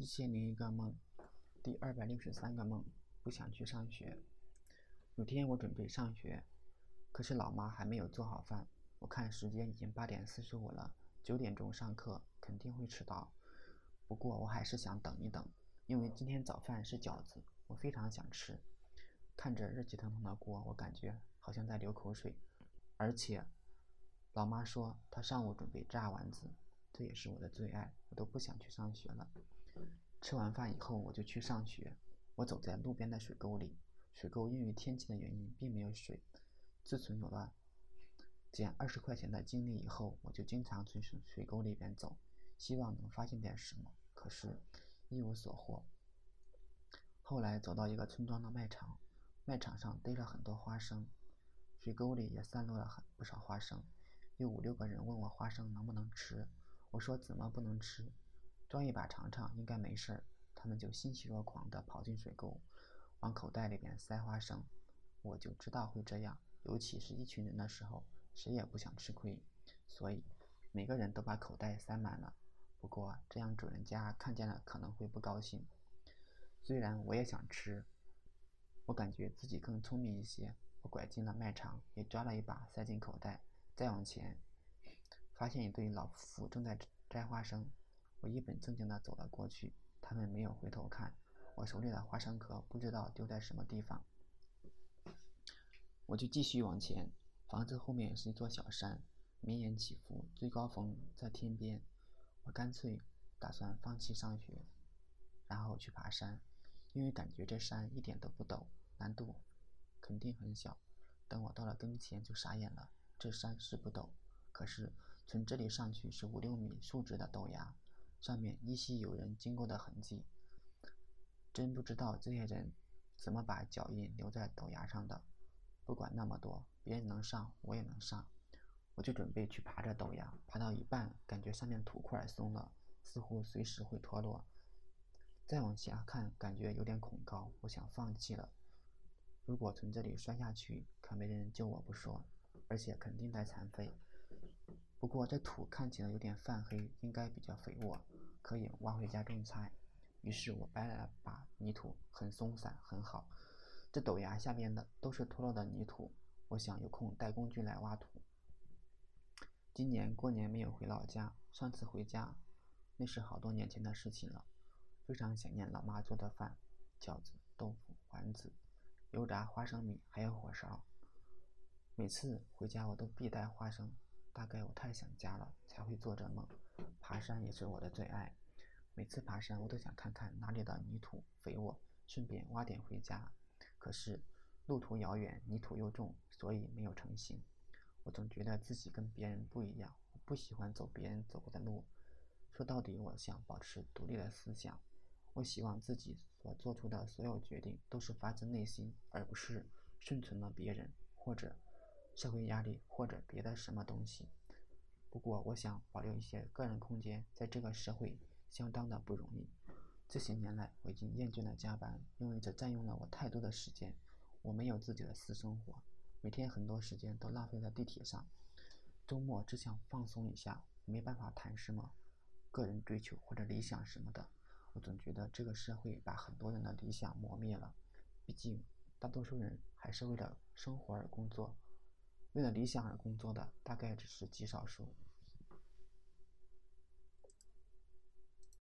一千零一个梦，第二百六十三个梦，不想去上学。有天我准备上学，可是老妈还没有做好饭。我看时间已经八点四十五了，九点钟上课肯定会迟到。不过我还是想等一等，因为今天早饭是饺子，我非常想吃。看着热气腾腾的锅，我感觉好像在流口水。而且，老妈说她上午准备炸丸子。这也是我的最爱，我都不想去上学了。吃完饭以后，我就去上学。我走在路边的水沟里，水沟因为天气的原因并没有水。自从有了捡二十块钱的经历以后，我就经常去水水沟里边走，希望能发现点什么。可是，一无所获。后来走到一个村庄的卖场，卖场上堆了很多花生，水沟里也散落了很不少花生。有五六个人问我花生能不能吃。我说怎么不能吃？抓一把尝尝，应该没事儿。他们就欣喜若狂地跑进水沟，往口袋里边塞花生。我就知道会这样，尤其是一群人的时候，谁也不想吃亏，所以每个人都把口袋塞满了。不过这样主人家看见了可能会不高兴。虽然我也想吃，我感觉自己更聪明一些。我拐进了卖场，也抓了一把塞进口袋，再往前。发现一对老夫妇正在摘花生，我一本正经地走了过去，他们没有回头看。我手里的花生壳不知道丢在什么地方，我就继续往前。房子后面是一座小山，绵延起伏，最高峰在天边。我干脆打算放弃上学，然后去爬山，因为感觉这山一点都不陡，难度肯定很小。等我到了跟前就傻眼了，这山是不陡，可是。从这里上去是五六米竖直的陡崖，上面依稀有人经过的痕迹。真不知道这些人怎么把脚印留在陡崖上的。不管那么多，别人能上，我也能上。我就准备去爬这陡崖，爬到一半，感觉上面土块松了，似乎随时会脱落。再往下看，感觉有点恐高，我想放弃了。如果从这里摔下去，可没人救我不说，而且肯定带残废。不过这土看起来有点泛黑，应该比较肥沃，可以挖回家种菜。于是我掰了把泥土，很松散，很好。这陡崖下面的都是脱落的泥土，我想有空带工具来挖土。今年过年没有回老家，上次回家那是好多年前的事情了。非常想念老妈做的饭：饺子、豆腐、丸子、油炸花生米，还有火烧。每次回家我都必带花生。大概我太想家了，才会做这梦。爬山也是我的最爱，每次爬山我都想看看哪里的泥土肥沃，顺便挖点回家。可是路途遥远，泥土又重，所以没有成行。我总觉得自己跟别人不一样，我不喜欢走别人走过的路。说到底，我想保持独立的思想。我希望自己所做出的所有决定都是发自内心，而不是顺从了别人或者。社会压力或者别的什么东西，不过我想保留一些个人空间，在这个社会相当的不容易。这些年来，我已经厌倦了加班，因为这占用了我太多的时间。我没有自己的私生活，每天很多时间都浪费在地铁上。周末只想放松一下，没办法谈什么个人追求或者理想什么的。我总觉得这个社会把很多人的理想磨灭了。毕竟，大多数人还是为了生活而工作。为了理想而工作的，大概只是极少数。